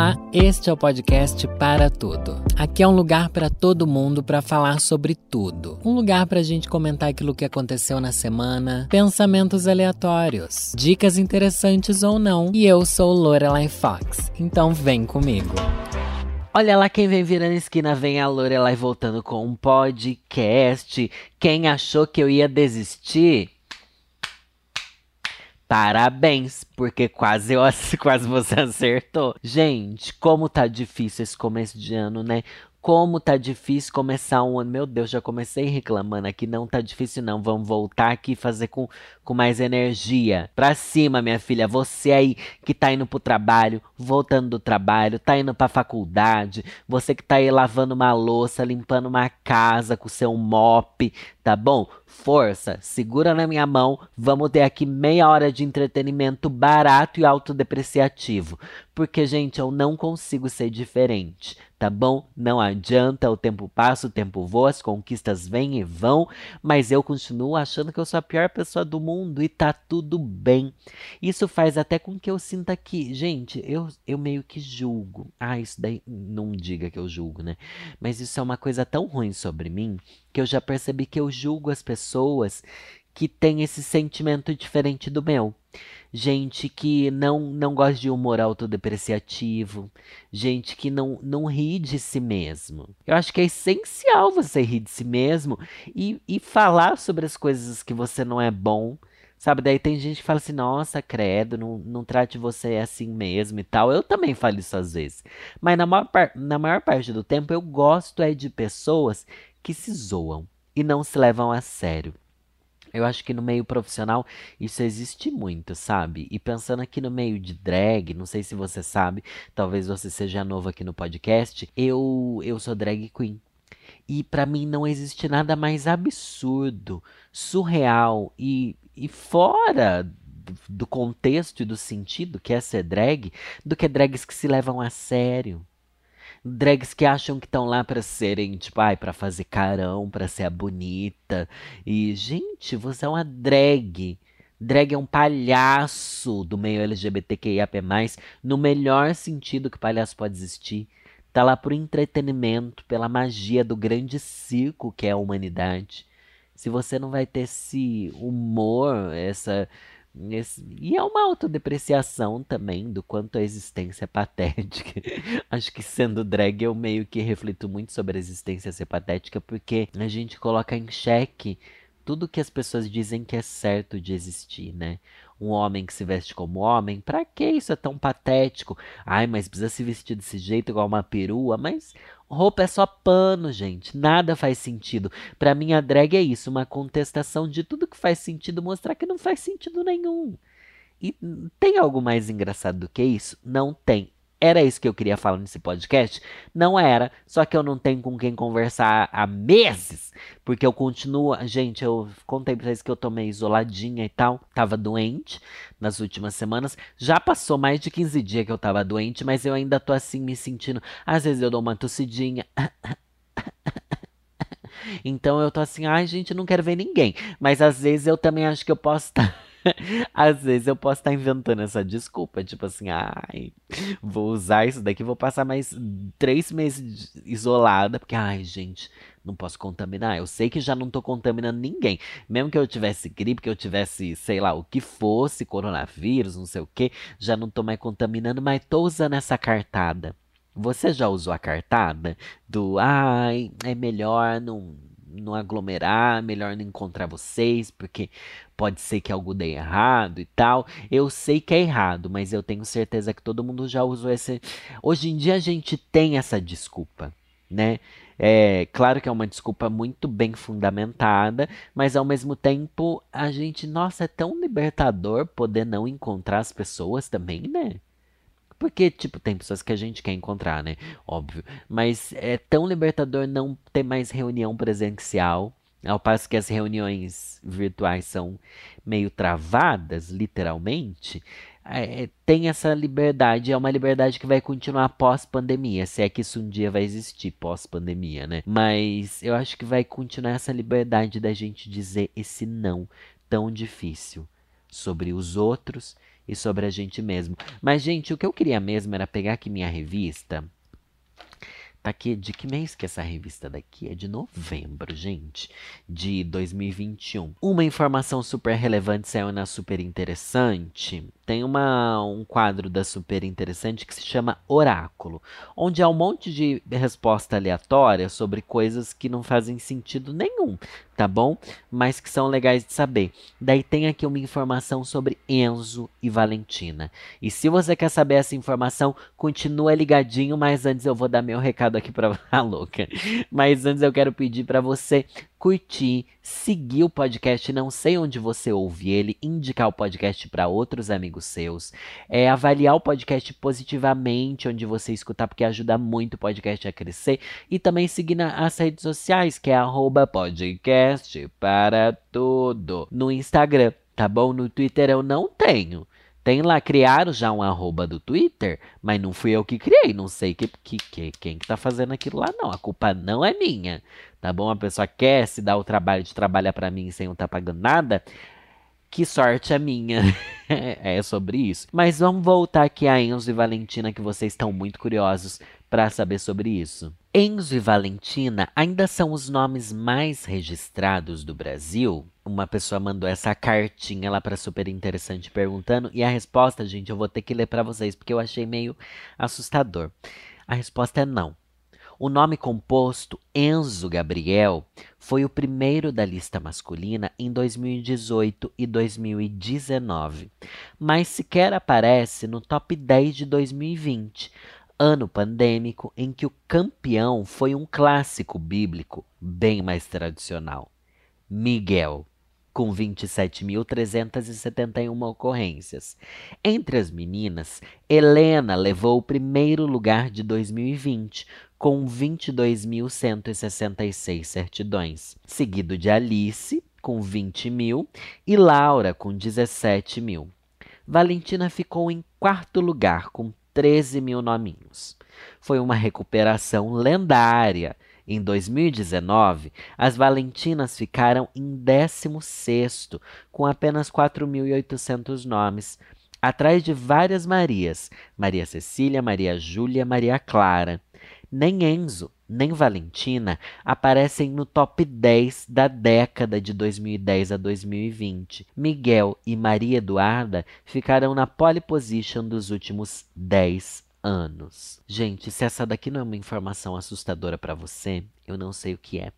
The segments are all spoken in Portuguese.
Olá, este é o podcast Para Tudo. Aqui é um lugar para todo mundo para falar sobre tudo. Um lugar para a gente comentar aquilo que aconteceu na semana, pensamentos aleatórios, dicas interessantes ou não. E eu sou Lorelai Fox, então vem comigo. Olha lá quem vem virando esquina, vem a Lorelai voltando com um podcast. Quem achou que eu ia desistir? Parabéns, porque quase eu, quase você acertou. Gente, como tá difícil esse começo de ano, né? Como tá difícil começar um ano. Meu Deus, já comecei reclamando aqui. Não tá difícil, não. Vamos voltar aqui e fazer com, com mais energia. Pra cima, minha filha. Você aí que tá indo pro trabalho, voltando do trabalho, tá indo pra faculdade. Você que tá aí lavando uma louça, limpando uma casa com seu mop, tá bom? Força, segura na minha mão. Vamos ter aqui meia hora de entretenimento barato e autodepreciativo. Porque, gente, eu não consigo ser diferente tá bom? Não adianta, o tempo passa, o tempo voa, as conquistas vêm e vão, mas eu continuo achando que eu sou a pior pessoa do mundo e tá tudo bem. Isso faz até com que eu sinta que, gente, eu, eu meio que julgo. Ah, isso daí não diga que eu julgo, né? Mas isso é uma coisa tão ruim sobre mim que eu já percebi que eu julgo as pessoas que têm esse sentimento diferente do meu gente que não, não gosta de humor autodepreciativo, gente que não, não ri de si mesmo. Eu acho que é essencial você rir de si mesmo e, e falar sobre as coisas que você não é bom. Sabe, daí tem gente que fala assim, nossa, credo, não, não trate você assim mesmo e tal. Eu também falo isso às vezes. Mas na maior, na maior parte do tempo eu gosto é de pessoas que se zoam e não se levam a sério. Eu acho que no meio profissional isso existe muito, sabe? E pensando aqui no meio de drag, não sei se você sabe, talvez você seja novo aqui no podcast, eu eu sou drag queen. E para mim não existe nada mais absurdo, surreal e, e fora do contexto e do sentido que é ser drag, do que drags que se levam a sério drags que acham que estão lá para serem, tipo, ai, para fazer carão, para ser a bonita. E, gente, você é uma drag. Drag é um palhaço do meio LGBTQIAP+, no melhor sentido que palhaço pode existir. Tá lá por entretenimento, pela magia do grande circo que é a humanidade. Se você não vai ter esse humor, essa esse, e é uma autodepreciação também do quanto a existência é patética. Acho que sendo drag eu meio que reflito muito sobre a existência ser patética porque a gente coloca em xeque tudo que as pessoas dizem que é certo de existir, né? Um homem que se veste como homem, pra que isso é tão patético? Ai, mas precisa se vestir desse jeito igual uma perua, mas roupa é só pano, gente. Nada faz sentido. Pra mim a drag é isso, uma contestação de tudo que faz sentido, mostrar que não faz sentido nenhum. E tem algo mais engraçado do que isso? Não tem. Era isso que eu queria falar nesse podcast? Não era, só que eu não tenho com quem conversar há meses, porque eu continuo. Gente, eu contei pra vocês que eu tomei isoladinha e tal, tava doente nas últimas semanas. Já passou mais de 15 dias que eu tava doente, mas eu ainda tô assim me sentindo. Às vezes eu dou uma tossidinha. Então eu tô assim, ai gente, não quero ver ninguém. Mas às vezes eu também acho que eu posso estar. Tá Às vezes eu posso estar inventando essa desculpa, tipo assim, ai, vou usar isso daqui, vou passar mais três meses isolada, porque, ai, gente, não posso contaminar. Eu sei que já não tô contaminando ninguém. Mesmo que eu tivesse gripe, que eu tivesse, sei lá, o que fosse, coronavírus, não sei o que, já não tô mais contaminando, mas tô usando essa cartada. Você já usou a cartada do, ai, é melhor não não aglomerar, melhor não encontrar vocês, porque pode ser que algo dê errado e tal. Eu sei que é errado, mas eu tenho certeza que todo mundo já usou esse. Hoje em dia a gente tem essa desculpa, né? É claro que é uma desculpa muito bem fundamentada, mas ao mesmo tempo a gente, nossa, é tão libertador poder não encontrar as pessoas também, né? Porque, tipo, tem pessoas que a gente quer encontrar, né? Óbvio. Mas é tão libertador não ter mais reunião presencial. Ao passo que as reuniões virtuais são meio travadas, literalmente, é, tem essa liberdade, é uma liberdade que vai continuar pós-pandemia, se é que isso um dia vai existir pós-pandemia, né? Mas eu acho que vai continuar essa liberdade da gente dizer esse não tão difícil sobre os outros e sobre a gente mesmo. Mas, gente, o que eu queria mesmo era pegar aqui minha revista Tá aqui, de que mês que essa revista daqui? É de novembro, gente, de 2021. Uma informação super relevante saiu na Super Interessante. Tem uma, um quadro da Super Interessante que se chama Oráculo, onde há um monte de resposta aleatória sobre coisas que não fazem sentido nenhum, tá bom? Mas que são legais de saber. Daí tem aqui uma informação sobre Enzo e Valentina. E se você quer saber essa informação, continua ligadinho, mas antes eu vou dar meu recado aqui para a louca. Mas antes eu quero pedir para você curtir, seguir o podcast, não sei onde você ouve ele, indicar o podcast para outros amigos seus, é, avaliar o podcast positivamente onde você escutar, porque ajuda muito o podcast a crescer, e também seguir nas redes sociais, que é arroba podcast para tudo, no Instagram, tá bom? No Twitter eu não tenho. Tem lá, criaram já um arroba do Twitter, mas não fui eu que criei, não sei que, que, que, quem que tá fazendo aquilo lá não. A culpa não é minha, tá bom? A pessoa quer se dar o trabalho de trabalhar para mim sem eu estar tá pagando nada, que sorte a minha. é sobre isso. Mas vamos voltar aqui a Enzo e Valentina, que vocês estão muito curiosos para saber sobre isso. Enzo e Valentina ainda são os nomes mais registrados do Brasil? Uma pessoa mandou essa cartinha lá para super interessante perguntando e a resposta, gente, eu vou ter que ler para vocês porque eu achei meio assustador. A resposta é não. O nome composto Enzo Gabriel foi o primeiro da lista masculina em 2018 e 2019, mas sequer aparece no top 10 de 2020, ano pandêmico em que o campeão foi um clássico bíblico bem mais tradicional. Miguel, com 27.371 ocorrências. Entre as meninas, Helena levou o primeiro lugar de 2020, com 22.166 certidões, seguido de Alice, com 20 mil, e Laura, com 17 mil. Valentina ficou em quarto lugar, com 13 mil nominhos. Foi uma recuperação lendária. Em 2019, as Valentinas ficaram em 16, com apenas 4.800 nomes, atrás de várias Marias: Maria Cecília, Maria Júlia, Maria Clara. Nem Enzo, nem Valentina aparecem no top 10 da década de 2010 a 2020. Miguel e Maria Eduarda ficaram na pole position dos últimos 10 anos. Gente, se essa daqui não é uma informação assustadora para você, eu não sei o que é.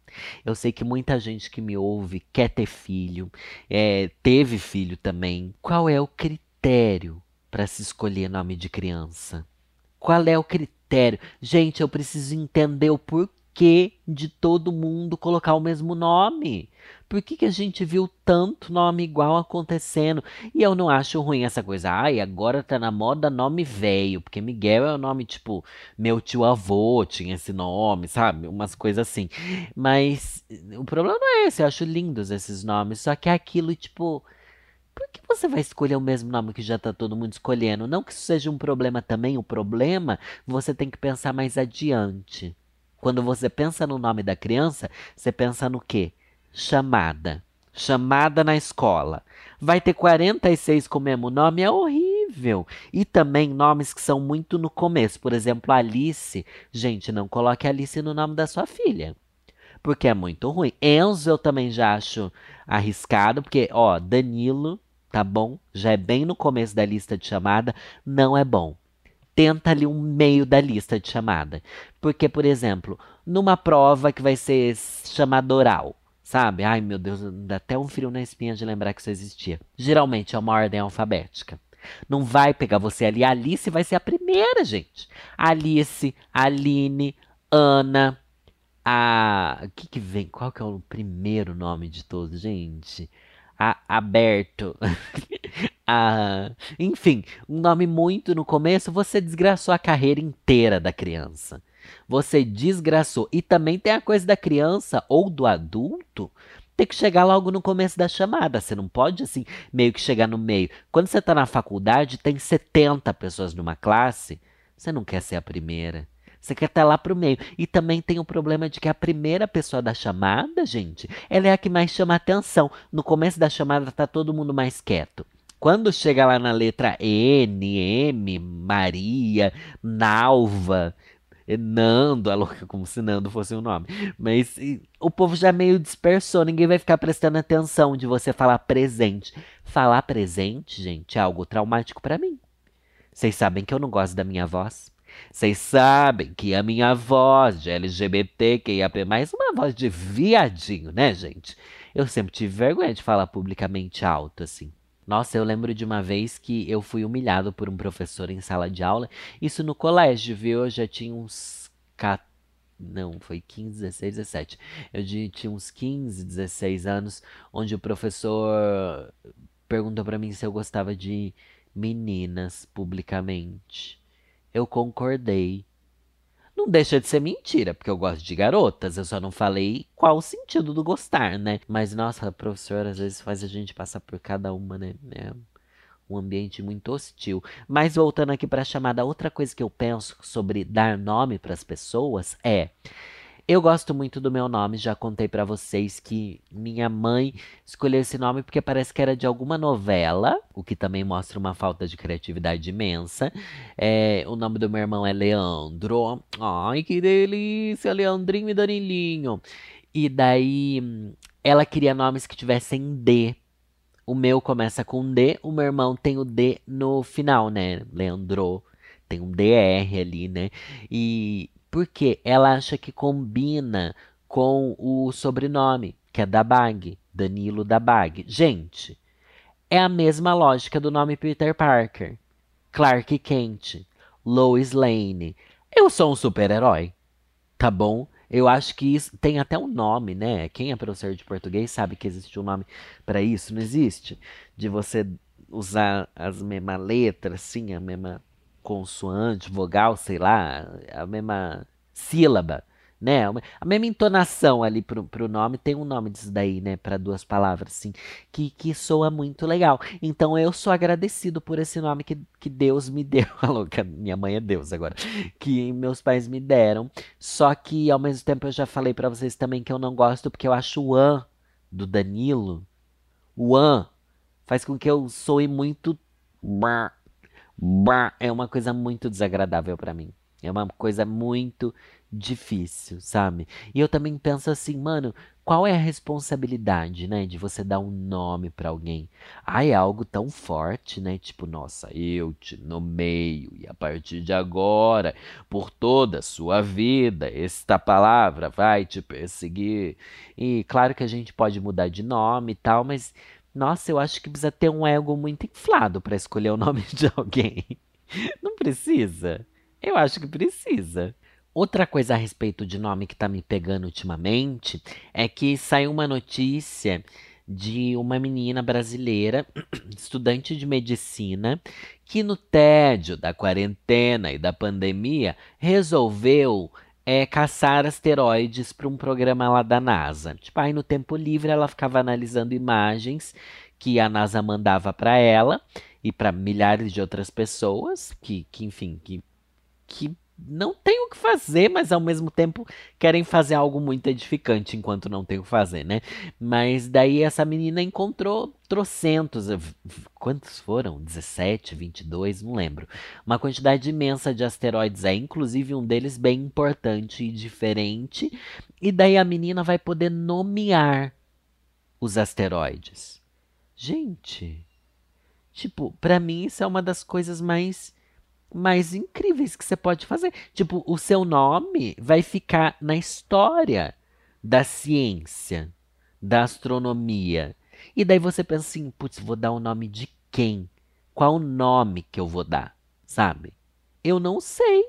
Eu sei que muita gente que me ouve quer ter filho, é, teve filho também. Qual é o critério para se escolher nome de criança? Qual é o critério? Gente, eu preciso entender o porquê de todo mundo colocar o mesmo nome. Por que, que a gente viu tanto nome igual acontecendo? E eu não acho ruim essa coisa. Ai, agora tá na moda nome velho. Porque Miguel é o nome, tipo, meu tio avô tinha esse nome, sabe? Umas coisas assim. Mas o problema não é esse. Eu acho lindos esses nomes. Só que é aquilo, tipo por que você vai escolher o mesmo nome que já está todo mundo escolhendo? Não que isso seja um problema também, o problema você tem que pensar mais adiante. Quando você pensa no nome da criança, você pensa no quê? Chamada. Chamada na escola. Vai ter 46 com o mesmo nome? É horrível. E também nomes que são muito no começo. Por exemplo, Alice. Gente, não coloque Alice no nome da sua filha porque é muito ruim. Enzo eu também já acho arriscado, porque, ó, Danilo, tá bom? Já é bem no começo da lista de chamada, não é bom. Tenta ali um meio da lista de chamada. Porque, por exemplo, numa prova que vai ser chamada oral, sabe? Ai, meu Deus, dá até um frio na espinha de lembrar que isso existia. Geralmente é uma ordem alfabética. Não vai pegar você ali. Alice vai ser a primeira, gente. Alice, Aline, Ana, a. O que, que vem? Qual que é o primeiro nome de todos, gente? A, aberto. a, enfim, um nome muito no começo, você desgraçou a carreira inteira da criança. Você desgraçou. E também tem a coisa da criança ou do adulto ter que chegar logo no começo da chamada. Você não pode, assim, meio que chegar no meio. Quando você está na faculdade, tem 70 pessoas numa classe, você não quer ser a primeira. Você quer estar lá pro meio. E também tem o problema de que a primeira pessoa da chamada, gente, ela é a que mais chama atenção. No começo da chamada tá todo mundo mais quieto. Quando chega lá na letra N, M, Maria, Nalva, Nando, a louca, como se Nando fosse um nome. Mas e, o povo já meio dispersou, ninguém vai ficar prestando atenção de você falar presente. Falar presente, gente, é algo traumático para mim. Vocês sabem que eu não gosto da minha voz. Vocês sabem que a minha voz de LGBT, que ia mais uma voz de viadinho, né, gente? Eu sempre tive vergonha de falar publicamente alto, assim. Nossa, eu lembro de uma vez que eu fui humilhado por um professor em sala de aula. Isso no colégio, viu? Eu já tinha uns. Não, foi 15, 16, 17. Eu tinha uns 15, 16 anos, onde o professor perguntou para mim se eu gostava de meninas publicamente. Eu concordei. Não deixa de ser mentira, porque eu gosto de garotas, eu só não falei qual o sentido do gostar, né? Mas, nossa, a professora às vezes faz a gente passar por cada uma, né? É um ambiente muito hostil. Mas voltando aqui para a chamada, outra coisa que eu penso sobre dar nome para as pessoas é eu gosto muito do meu nome, já contei para vocês que minha mãe escolheu esse nome porque parece que era de alguma novela, o que também mostra uma falta de criatividade imensa. É, o nome do meu irmão é Leandro. Ai, que delícia, Leandrinho e Danilinho. E daí ela queria nomes que tivessem D. O meu começa com D, o meu irmão tem o D no final, né? Leandro tem um DR ali, né? E porque ela acha que combina com o sobrenome, que é da Bag, Danilo da Bag. Gente, é a mesma lógica do nome Peter Parker, Clark Kent, Lois Lane. Eu sou um super-herói, tá bom? Eu acho que isso tem até um nome, né? Quem é professor de português sabe que existe um nome para isso, não existe? De você usar as mesmas letras, sim, a mesma consoante, vogal, sei lá, a mesma sílaba, né? A mesma entonação ali pro, pro nome tem um nome disso daí, né? Para duas palavras, assim, que, que soa muito legal. Então eu sou agradecido por esse nome que, que Deus me deu. A louca, minha mãe é Deus agora. Que meus pais me deram. Só que ao mesmo tempo eu já falei para vocês também que eu não gosto porque eu acho o an do Danilo, o an faz com que eu soe muito é uma coisa muito desagradável para mim. É uma coisa muito difícil, sabe? E eu também penso assim, mano, qual é a responsabilidade, né, de você dar um nome para alguém? Ah, é algo tão forte, né? Tipo, nossa, eu te nomeio e a partir de agora, por toda a sua vida, esta palavra vai te perseguir. E claro que a gente pode mudar de nome e tal, mas nossa, eu acho que precisa ter um ego muito inflado para escolher o nome de alguém. Não precisa? Eu acho que precisa. Outra coisa a respeito de nome que tá me pegando ultimamente é que saiu uma notícia de uma menina brasileira, estudante de medicina, que no tédio da quarentena e da pandemia resolveu é, caçar asteroides para um programa lá da NASA. Tipo, aí no tempo livre ela ficava analisando imagens que a NASA mandava para ela e para milhares de outras pessoas que, que enfim, que, que não tem o que fazer, mas ao mesmo tempo querem fazer algo muito edificante enquanto não tem o que fazer, né? Mas daí essa menina encontrou trocentos, quantos foram? 17, 22, não lembro. Uma quantidade imensa de asteroides aí, inclusive um deles bem importante e diferente. E daí a menina vai poder nomear os asteroides. Gente, tipo, para mim isso é uma das coisas mais mais incríveis que você pode fazer. Tipo, o seu nome vai ficar na história da ciência, da astronomia. E daí você pensa assim, putz, vou dar o nome de quem? Qual o nome que eu vou dar? Sabe? Eu não sei.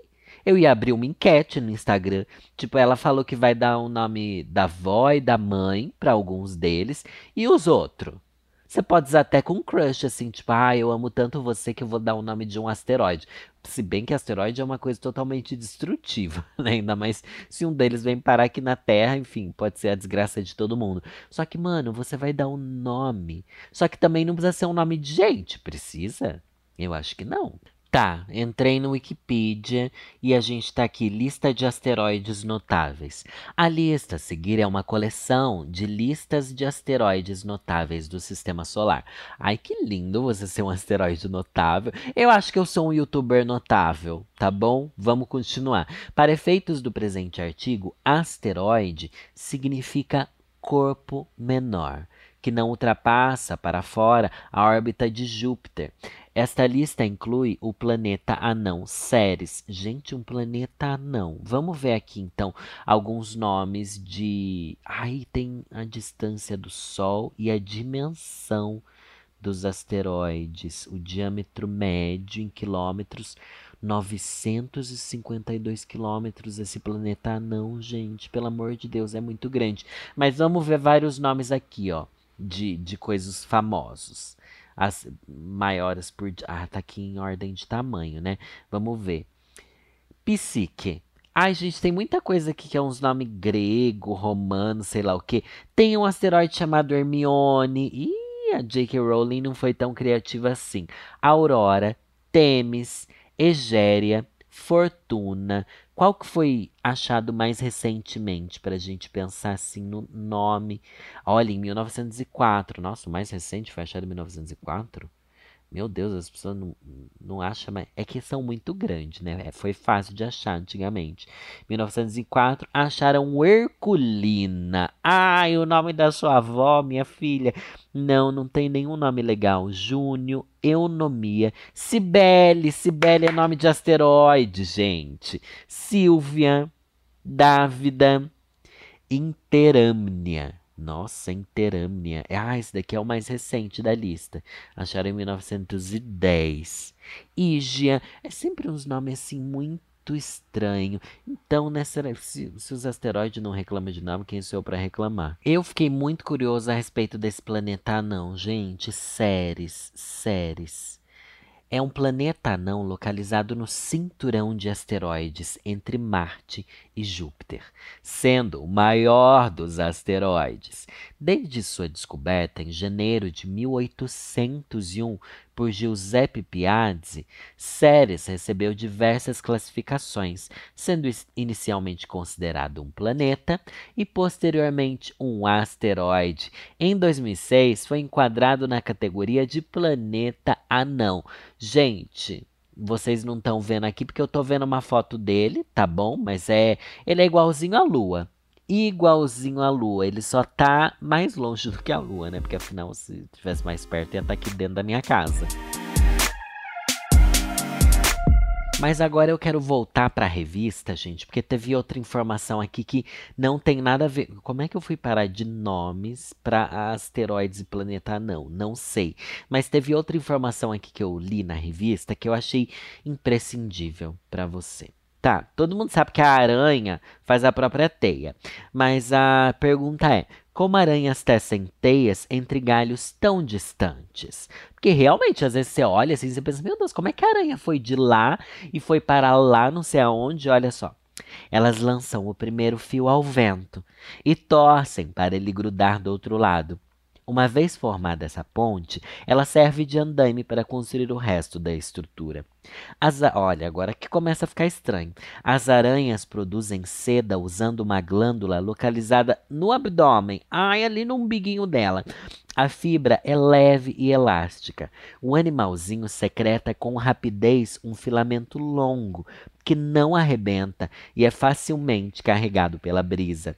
Eu ia abrir uma enquete no Instagram. Tipo, ela falou que vai dar o nome da avó e da mãe para alguns deles. E os outros? Você pode usar até com crush, assim, tipo, ah, eu amo tanto você que eu vou dar o nome de um asteroide. Se bem que asteroide é uma coisa totalmente destrutiva, né? Ainda mais se um deles vem parar aqui na Terra, enfim, pode ser a desgraça de todo mundo. Só que, mano, você vai dar um nome. Só que também não precisa ser um nome de gente, precisa? Eu acho que não. Tá, entrei no Wikipedia e a gente tá aqui, lista de asteroides notáveis. A lista a seguir é uma coleção de listas de asteroides notáveis do Sistema Solar. Ai, que lindo você ser um asteroide notável. Eu acho que eu sou um youtuber notável, tá bom? Vamos continuar. Para efeitos do presente artigo, asteroide significa corpo menor, que não ultrapassa para fora a órbita de Júpiter. Esta lista inclui o planeta anão Ceres. Gente, um planeta anão. Vamos ver aqui então alguns nomes de. Aí tem a distância do Sol e a dimensão dos asteroides, o diâmetro médio em quilômetros, 952 quilômetros. Esse planeta anão, gente, pelo amor de Deus, é muito grande. Mas vamos ver vários nomes aqui, ó, de, de coisas famosos as maiores por. Ah, tá aqui em ordem de tamanho, né? Vamos ver. Psique. Ai, gente, tem muita coisa aqui que é uns nomes grego, romano, sei lá o que. Tem um asteroide chamado Hermione. Ih, a J.K. Rowling não foi tão criativa assim. Aurora, Temis, Egéria, Fortuna. Qual que foi achado mais recentemente para a gente pensar assim no nome? Olha, em 1904. Nossa, o mais recente foi achado em 1904? Meu Deus, as pessoas não, não acham mais. É que são muito grandes, né? É, foi fácil de achar antigamente. 1904, acharam Herculina. Ai, o nome da sua avó, minha filha. Não, não tem nenhum nome legal. Júnior, Eunomia. Cibele. Cibele é nome de asteroide, gente. Silvia. Dávida. Interamnia. Nossa, Interâmnia. Ah, esse daqui é o mais recente da lista. Acharam em 1910. Ígia. É sempre uns nomes assim muito estranho. Então, nessa, se, se os asteroides não reclamam de nome, quem sou eu para reclamar? Eu fiquei muito curioso a respeito desse planeta não, gente. Séries, séries é um planeta anão localizado no cinturão de asteroides entre Marte e Júpiter, sendo o maior dos asteroides. Desde sua descoberta em janeiro de 1801 por Giuseppe Piazzi, Ceres recebeu diversas classificações, sendo inicialmente considerado um planeta e posteriormente um asteroide. Em 2006, foi enquadrado na categoria de planeta anão. Gente, vocês não estão vendo aqui porque eu estou vendo uma foto dele, tá bom? Mas é, ele é igualzinho à Lua igualzinho à Lua. Ele só tá mais longe do que a Lua, né? Porque afinal, se estivesse mais perto, ia estar tá aqui dentro da minha casa. Mas agora eu quero voltar para a revista, gente, porque teve outra informação aqui que não tem nada a ver. Como é que eu fui parar de nomes para asteroides e planeta não? Não sei. Mas teve outra informação aqui que eu li na revista que eu achei imprescindível para você. Tá, todo mundo sabe que a aranha faz a própria teia. Mas a pergunta é: como aranhas tecem teias entre galhos tão distantes? Porque realmente, às vezes você olha assim e pensa: meu Deus, como é que a aranha foi de lá e foi para lá, não sei aonde? Olha só. Elas lançam o primeiro fio ao vento e torcem para ele grudar do outro lado. Uma vez formada essa ponte, ela serve de andaime para construir o resto da estrutura. As, olha, agora que começa a ficar estranho. As aranhas produzem seda usando uma glândula localizada no abdômen, ai, ali no umbiguinho dela. A fibra é leve e elástica. O animalzinho secreta com rapidez um filamento longo que não arrebenta e é facilmente carregado pela brisa.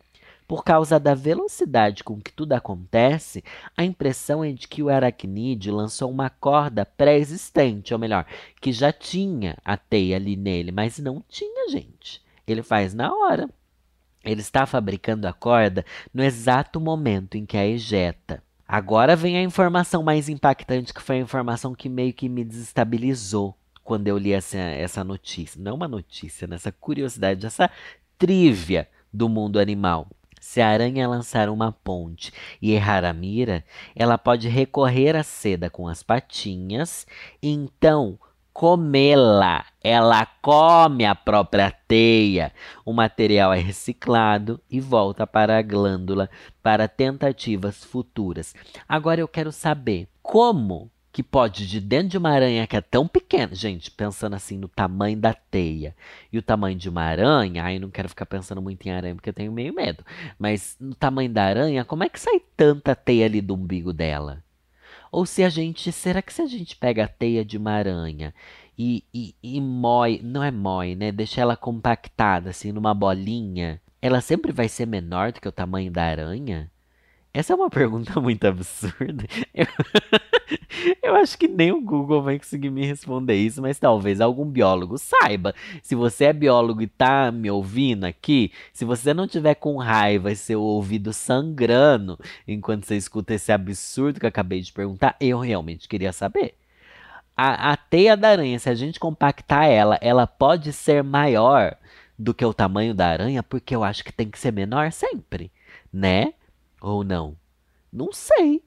Por causa da velocidade com que tudo acontece, a impressão é de que o aracnídeo lançou uma corda pré-existente, ou melhor, que já tinha a teia ali nele, mas não tinha, gente. Ele faz na hora. Ele está fabricando a corda no exato momento em que a ejeta. Agora vem a informação mais impactante, que foi a informação que meio que me desestabilizou quando eu li essa, essa notícia. Não uma notícia, nessa né? curiosidade, essa trívia do mundo animal. Se a aranha lançar uma ponte e errar a mira, ela pode recorrer à seda com as patinhas, então comê-la. Ela come a própria teia. O material é reciclado e volta para a glândula para tentativas futuras. Agora eu quero saber como que pode, de dentro de uma aranha que é tão pequena, gente, pensando assim no tamanho da teia e o tamanho de uma aranha, aí não quero ficar pensando muito em aranha porque eu tenho meio medo, mas no tamanho da aranha, como é que sai tanta teia ali do umbigo dela? Ou se a gente, será que se a gente pega a teia de uma aranha e, e, e mói, não é mói, né? Deixa ela compactada assim numa bolinha, ela sempre vai ser menor do que o tamanho da aranha? Essa é uma pergunta muito absurda. Eu, eu, acho que nem o Google vai conseguir me responder isso, mas talvez algum biólogo saiba. Se você é biólogo e tá me ouvindo aqui, se você não tiver com raiva e seu ouvido sangrando enquanto você escuta esse absurdo que eu acabei de perguntar, eu realmente queria saber. A, a teia da aranha, se a gente compactar ela, ela pode ser maior do que o tamanho da aranha, porque eu acho que tem que ser menor sempre, né? Ou não? Não sei.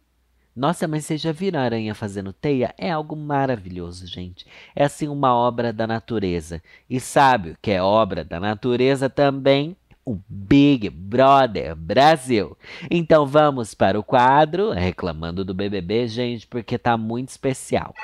Nossa, mas vocês já viram a aranha fazendo teia? É algo maravilhoso, gente. É assim uma obra da natureza. E sabe o que é obra da natureza também? O Big Brother Brasil. Então vamos para o quadro Reclamando do BBB, gente, porque tá muito especial.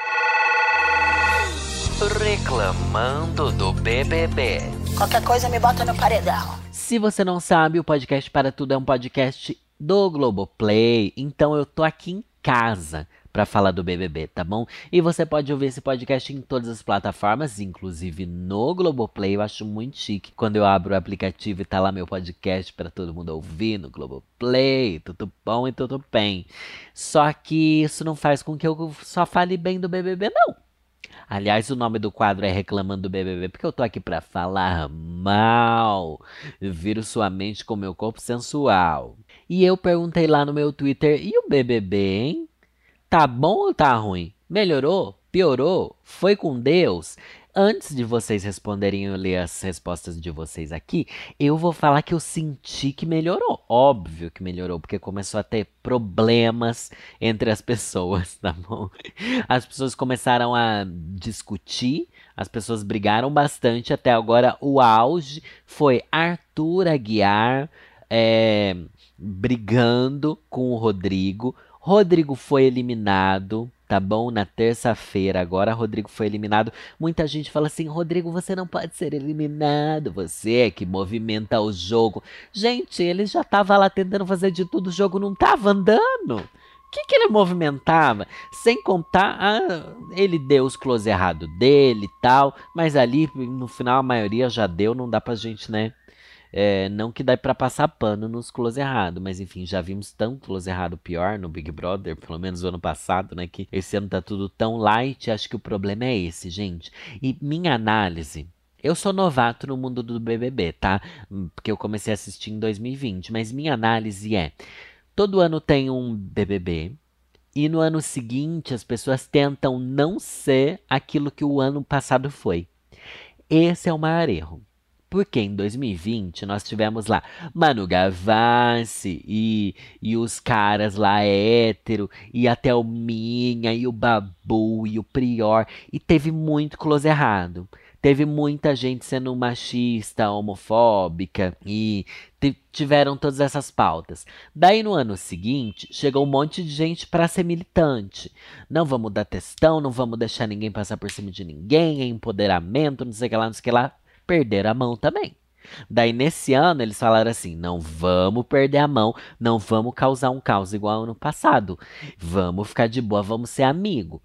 Reclamando do BBB. Qualquer coisa me bota no paredão. Se você não sabe, o podcast Para Tudo é um podcast do Globoplay. Então eu tô aqui em casa para falar do BBB, tá bom? E você pode ouvir esse podcast em todas as plataformas, inclusive no Globoplay. Eu acho muito chique quando eu abro o aplicativo e tá lá meu podcast para todo mundo ouvir no Globoplay. Tudo bom e tudo bem. Só que isso não faz com que eu só fale bem do BBB, não. Aliás, o nome do quadro é Reclamando do BBB, porque eu tô aqui para falar mal. Viro sua mente com meu corpo sensual. E eu perguntei lá no meu Twitter: e o BBB, hein? Tá bom ou tá ruim? Melhorou? Piorou? Foi com Deus? Antes de vocês responderem eu ler as respostas de vocês aqui, eu vou falar que eu senti que melhorou. Óbvio que melhorou, porque começou a ter problemas entre as pessoas, tá bom? As pessoas começaram a discutir, as pessoas brigaram bastante. Até agora, o auge foi Arthur Aguiar é, brigando com o Rodrigo. Rodrigo foi eliminado tá bom? Na terça-feira, agora Rodrigo foi eliminado. Muita gente fala assim: Rodrigo, você não pode ser eliminado. Você é que movimenta o jogo. Gente, ele já tava lá tentando fazer de tudo, o jogo não tava andando. O que, que ele movimentava? Sem contar, ah, ele deu os close errado dele e tal, mas ali no final a maioria já deu, não dá pra gente, né? É, não que dá para passar pano nos close errado, mas enfim, já vimos tão close errado pior no Big Brother, pelo menos o ano passado, né? Que esse ano tá tudo tão light. Acho que o problema é esse, gente. E minha análise. Eu sou novato no mundo do BBB, tá? Porque eu comecei a assistir em 2020, mas minha análise é: todo ano tem um BBB, e no ano seguinte as pessoas tentam não ser aquilo que o ano passado foi. Esse é o maior erro. Porque em 2020 nós tivemos lá Manu Gavassi e, e os caras lá hétero, e a Thelminha, e o Babu, e o Prior, e teve muito close errado. Teve muita gente sendo machista, homofóbica, e tiveram todas essas pautas. Daí no ano seguinte, chegou um monte de gente para ser militante. Não vamos dar testão, não vamos deixar ninguém passar por cima de ninguém, é empoderamento, não sei o que lá, não sei o que lá perder a mão também. Daí, nesse ano, eles falaram assim: não vamos perder a mão, não vamos causar um caos igual ano passado. Vamos ficar de boa, vamos ser amigo.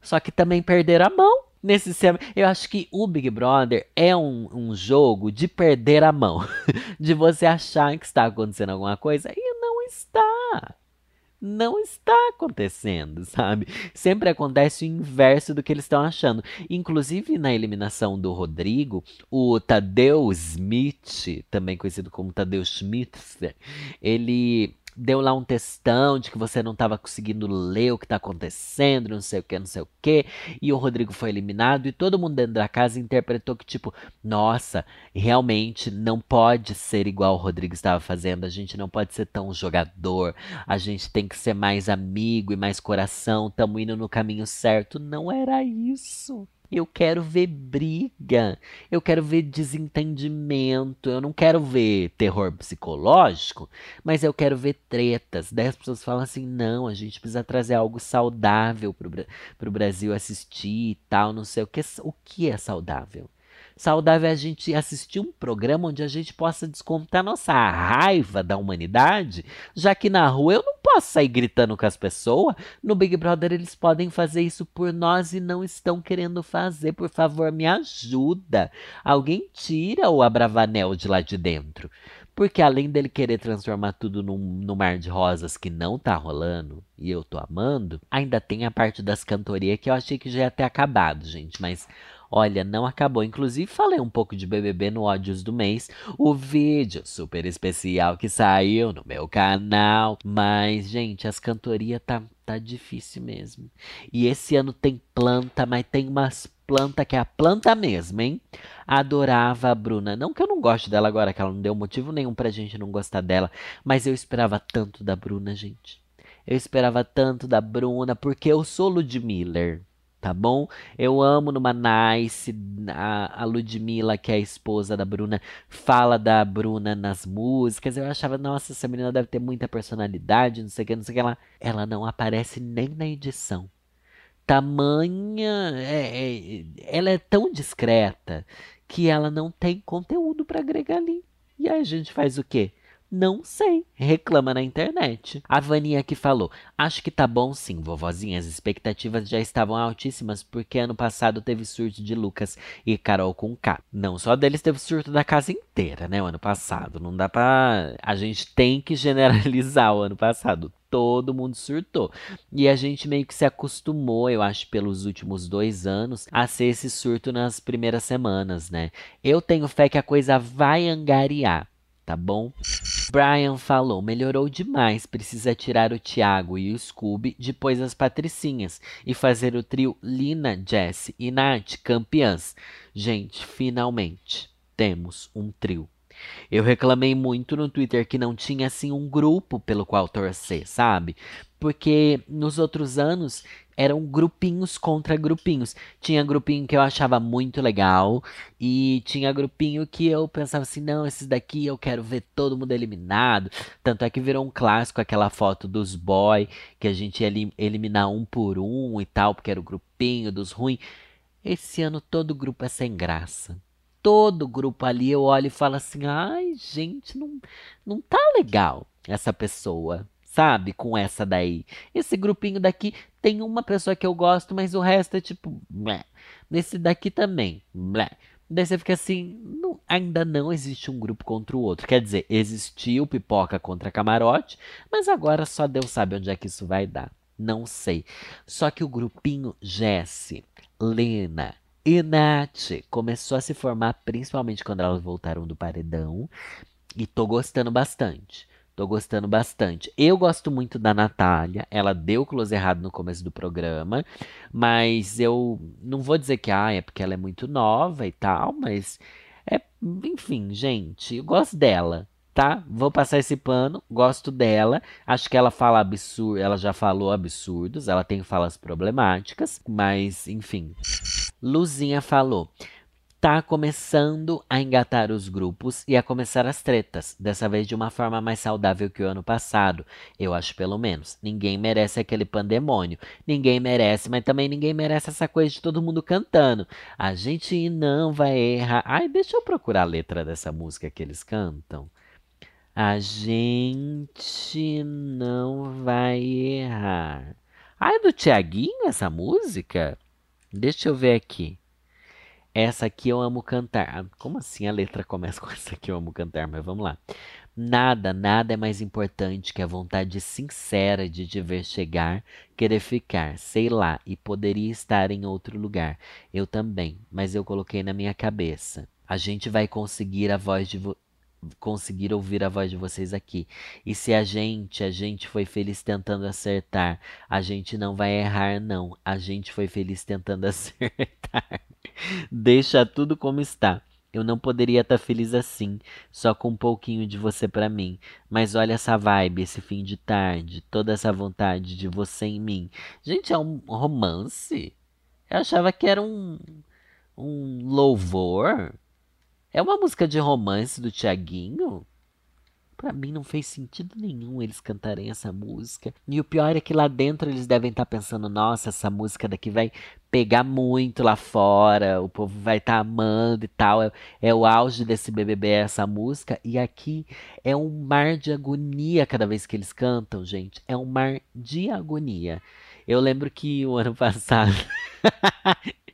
Só que também perderam a mão. Nesse eu acho que o Big Brother é um, um jogo de perder a mão, de você achar que está acontecendo alguma coisa e não está não está acontecendo, sabe? Sempre acontece o inverso do que eles estão achando. Inclusive na eliminação do Rodrigo, o Tadeu Smith, também conhecido como Tadeu Schmidt, ele deu lá um textão de que você não estava conseguindo ler o que está acontecendo, não sei o que, não sei o que, e o Rodrigo foi eliminado e todo mundo dentro da casa interpretou que tipo, nossa, realmente não pode ser igual o Rodrigo estava fazendo, a gente não pode ser tão jogador, a gente tem que ser mais amigo e mais coração, estamos indo no caminho certo. Não era isso. Eu quero ver briga. Eu quero ver desentendimento. Eu não quero ver terror psicológico, mas eu quero ver tretas. Daí as pessoas falam assim: não, a gente precisa trazer algo saudável para o Brasil assistir e tal, não sei o que. O que é saudável? Saudável é a gente assistir um programa onde a gente possa descontar nossa raiva da humanidade, já que na rua eu não posso sair gritando com as pessoas. No Big Brother eles podem fazer isso por nós e não estão querendo fazer. Por favor, me ajuda. Alguém tira o Abravanel de lá de dentro. Porque além dele querer transformar tudo num, num mar de rosas que não tá rolando, e eu tô amando, ainda tem a parte das cantorias que eu achei que já ia ter acabado, gente. Mas Olha, não acabou. Inclusive, falei um pouco de BBB no Ódios do Mês, o vídeo super especial que saiu no meu canal. Mas, gente, as cantorias tá, tá difícil mesmo. E esse ano tem planta, mas tem umas planta que é a planta mesmo, hein? Adorava a Bruna. Não que eu não goste dela agora, que ela não deu motivo nenhum pra gente não gostar dela, mas eu esperava tanto da Bruna, gente. Eu esperava tanto da Bruna, porque eu sou Ludmiller tá bom? Eu amo numa Nice, a, a Ludmilla, que é a esposa da Bruna, fala da Bruna nas músicas. Eu achava, nossa, essa menina deve ter muita personalidade, não sei o que, não sei o que. Ela, ela não aparece nem na edição. Tamanha. É, é, ela é tão discreta que ela não tem conteúdo para agregar ali. E aí a gente faz o quê? Não sei. Reclama na internet. A Vaninha que falou: Acho que tá bom sim, vovozinha. As expectativas já estavam altíssimas porque ano passado teve surto de Lucas e Carol com K. Não só deles teve surto da casa inteira, né? O ano passado. Não dá pra. A gente tem que generalizar o ano passado todo mundo surtou. E a gente meio que se acostumou, eu acho, pelos últimos dois anos, a ser esse surto nas primeiras semanas, né? Eu tenho fé que a coisa vai angariar tá bom? Brian falou, melhorou demais, precisa tirar o Thiago e o Scooby, depois as patricinhas, e fazer o trio Lina, Jess e Nath campeãs. Gente, finalmente temos um trio. Eu reclamei muito no Twitter que não tinha assim um grupo pelo qual torcer, sabe? Porque nos outros anos eram grupinhos contra grupinhos. Tinha grupinho que eu achava muito legal e tinha grupinho que eu pensava assim, não, esses daqui eu quero ver todo mundo eliminado. Tanto é que virou um clássico aquela foto dos boy que a gente ia eliminar um por um e tal, porque era o grupinho dos ruins. Esse ano todo grupo é sem graça. Todo grupo ali eu olho e falo assim, ai gente, não, não tá legal essa pessoa sabe? Com essa daí. Esse grupinho daqui tem uma pessoa que eu gosto, mas o resto é tipo. Blé. Nesse daqui também. Blé. Daí você fica assim, não, ainda não existe um grupo contra o outro. Quer dizer, existiu pipoca contra camarote, mas agora só Deus sabe onde é que isso vai dar. Não sei. Só que o grupinho Jesse, Lena e Nath começou a se formar principalmente quando elas voltaram do paredão. E tô gostando bastante. Tô gostando bastante. Eu gosto muito da Natália. Ela deu close errado no começo do programa. Mas eu não vou dizer que ah, é porque ela é muito nova e tal. Mas é, enfim, gente, eu gosto dela. Tá? Vou passar esse pano, gosto dela. Acho que ela fala absurdo, ela já falou absurdos, ela tem falas problemáticas, mas enfim. Luzinha falou: tá começando a engatar os grupos e a começar as tretas, dessa vez de uma forma mais saudável que o ano passado. Eu acho pelo menos. Ninguém merece aquele pandemônio. Ninguém merece, mas também ninguém merece essa coisa de todo mundo cantando. A gente não vai errar. Ai, deixa eu procurar a letra dessa música que eles cantam. A gente não vai errar. Ai, do Tiaguinho essa música? Deixa eu ver aqui. Essa aqui eu amo cantar. Ah, como assim a letra começa com essa aqui eu amo cantar? Mas vamos lá. Nada, nada é mais importante que a vontade sincera de te ver chegar, querer ficar, sei lá, e poderia estar em outro lugar. Eu também, mas eu coloquei na minha cabeça. A gente vai conseguir a voz de conseguir ouvir a voz de vocês aqui. E se a gente, a gente foi feliz tentando acertar, a gente não vai errar não. A gente foi feliz tentando acertar. Deixa tudo como está. Eu não poderia estar tá feliz assim, só com um pouquinho de você para mim. Mas olha essa vibe, esse fim de tarde, toda essa vontade de você em mim. Gente, é um romance. Eu achava que era um, um louvor. É uma música de romance do Tiaguinho? Pra mim não fez sentido nenhum eles cantarem essa música. E o pior é que lá dentro eles devem estar tá pensando: nossa, essa música daqui vai pegar muito lá fora, o povo vai estar tá amando e tal. É, é, o auge desse BBB essa música. E aqui é um mar de agonia cada vez que eles cantam, gente. É um mar de agonia. Eu lembro que o ano passado.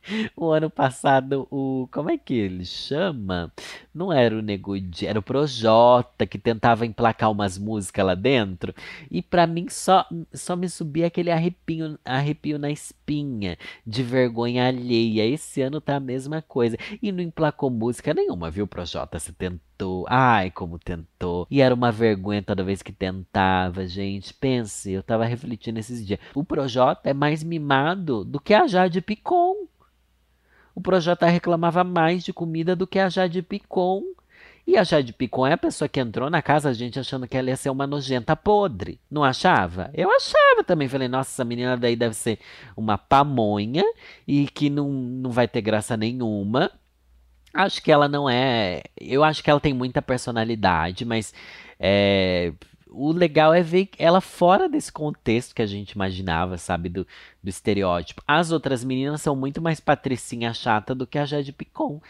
o ano passado, o. Como é que ele chama? Não era o Negudi, era o Projota que tentava emplacar umas músicas lá dentro. E para mim só, só me subia aquele arrepio, arrepio na espinha de vergonha alheia. Esse ano tá a mesma coisa. E não emplacou música nenhuma, viu, Projota? Você tentou. Ai, como tentou. E era uma vergonha toda vez que tentava, gente. Pense, eu tava refletindo esses dias. O Projota é mais mimado do que a Jade Picon o Projota reclamava mais de comida do que a Jade Picon. E a Jade Picon é a pessoa que entrou na casa, a gente achando que ela ia ser uma nojenta podre. Não achava? Eu achava também. Falei, nossa, essa menina daí deve ser uma pamonha e que não, não vai ter graça nenhuma. Acho que ela não é. Eu acho que ela tem muita personalidade, mas é, o legal é ver ela fora desse contexto que a gente imaginava, sabe? Do, do estereótipo. As outras meninas são muito mais patricinha chata do que a Jade Picon,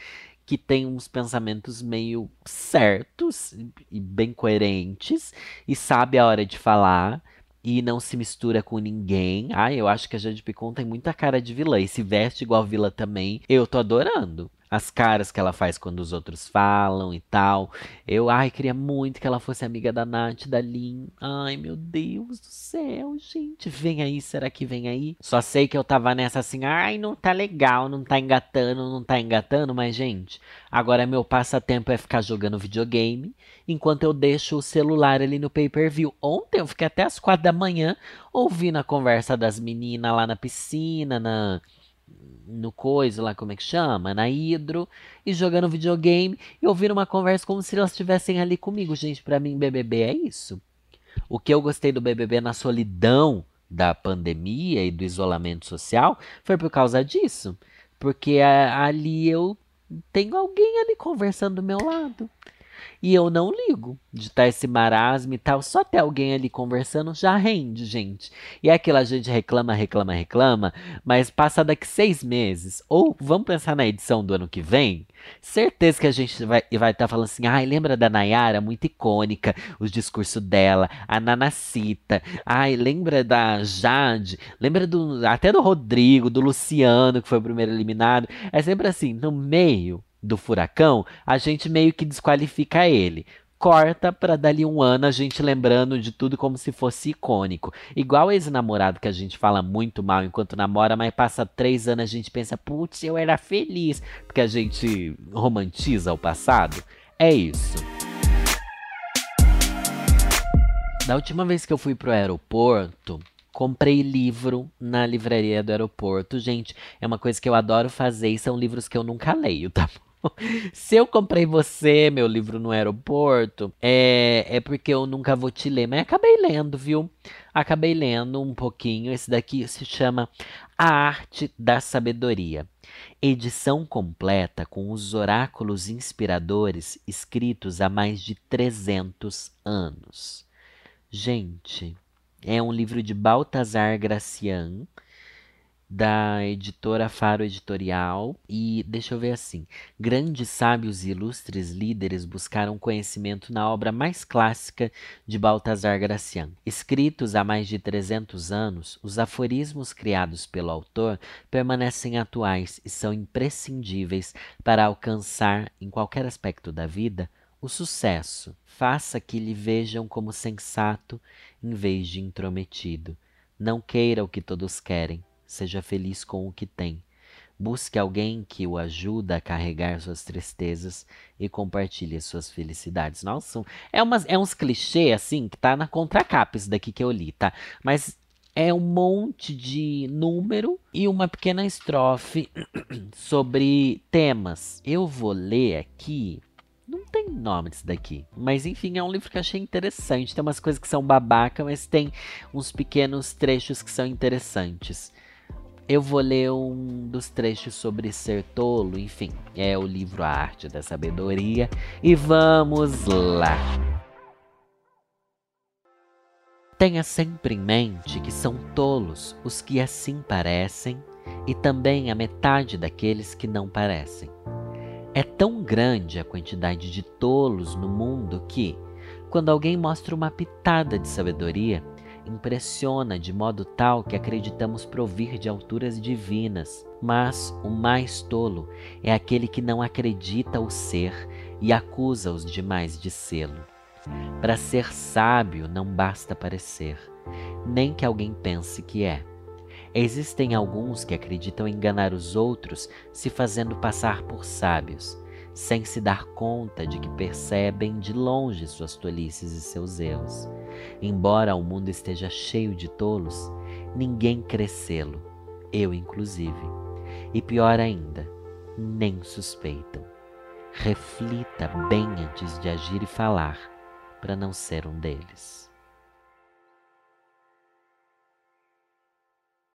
que tem uns pensamentos meio certos e bem coerentes e sabe a hora de falar e não se mistura com ninguém. Ah, eu acho que a Jade Picon tem muita cara de vilã e se veste igual vilã também. Eu tô adorando as caras que ela faz quando os outros falam e tal. Eu, ai, queria muito que ela fosse amiga da Nath, da Lin. Ai, meu Deus do céu, gente. Vem aí, será que vem aí? Só sei que eu tava nessa assim, ai, não tá legal, não tá engatando, não tá engatando, mas, gente, agora meu passatempo é ficar jogando videogame enquanto eu deixo o celular ali no pay-per-view. Ontem eu fiquei até as quatro da manhã ouvindo a conversa das meninas lá na piscina, na no coisa lá, como é que chama? Na Hidro, e jogando videogame e ouvindo uma conversa como se elas estivessem ali comigo. Gente, para mim, BBB é isso. O que eu gostei do BBB na solidão da pandemia e do isolamento social foi por causa disso. Porque a, ali eu tenho alguém ali conversando do meu lado. E eu não ligo de estar esse marasmo e tal. Só ter alguém ali conversando já rende, gente. E é aquilo, a gente reclama, reclama, reclama. Mas passa daqui seis meses. Ou vamos pensar na edição do ano que vem. Certeza que a gente vai estar vai tá falando assim. Ai, lembra da Nayara? Muito icônica. O discurso dela. A Nanacita. Ai, lembra da Jade? Lembra do, até do Rodrigo, do Luciano, que foi o primeiro eliminado. É sempre assim, no meio do furacão, a gente meio que desqualifica ele. Corta para dali um ano a gente lembrando de tudo como se fosse icônico. Igual ex-namorado que a gente fala muito mal enquanto namora, mas passa três anos a gente pensa, putz, eu era feliz. Porque a gente romantiza o passado. É isso. Da última vez que eu fui pro aeroporto, comprei livro na livraria do aeroporto. Gente, é uma coisa que eu adoro fazer e são livros que eu nunca leio, tá bom? Se eu comprei você, meu livro no aeroporto, é, é porque eu nunca vou te ler. Mas acabei lendo, viu? Acabei lendo um pouquinho. Esse daqui se chama A Arte da Sabedoria. Edição completa com os oráculos inspiradores escritos há mais de 300 anos. Gente, é um livro de Baltazar Gracian da editora Faro Editorial. E deixa eu ver assim: grandes sábios e ilustres líderes buscaram conhecimento na obra mais clássica de Baltazar Gracian. Escritos há mais de 300 anos, os aforismos criados pelo autor permanecem atuais e são imprescindíveis para alcançar, em qualquer aspecto da vida, o sucesso. Faça que lhe vejam como sensato em vez de intrometido. Não queira o que todos querem Seja feliz com o que tem. Busque alguém que o ajuda a carregar suas tristezas e compartilhe suas felicidades. Nossa, é, umas, é uns clichê assim que tá na contracapa isso daqui que eu li, tá? Mas é um monte de número e uma pequena estrofe sobre temas. Eu vou ler aqui. Não tem nome disso daqui. Mas enfim, é um livro que eu achei interessante. Tem umas coisas que são babaca, mas tem uns pequenos trechos que são interessantes. Eu vou ler um dos trechos sobre ser tolo, enfim, é o livro A Arte da Sabedoria, e vamos lá. Tenha sempre em mente que são tolos os que assim parecem e também a metade daqueles que não parecem. É tão grande a quantidade de tolos no mundo que, quando alguém mostra uma pitada de sabedoria, impressiona de modo tal que acreditamos provir de alturas divinas. Mas o mais tolo é aquele que não acredita o ser e acusa os demais de sê-lo. Para ser sábio não basta parecer, nem que alguém pense que é. Existem alguns que acreditam enganar os outros se fazendo passar por sábios, sem se dar conta de que percebem de longe suas tolices e seus erros. Embora o mundo esteja cheio de tolos, ninguém crescê-lo, eu inclusive. E pior ainda, nem suspeitam. Reflita bem antes de agir e falar, para não ser um deles.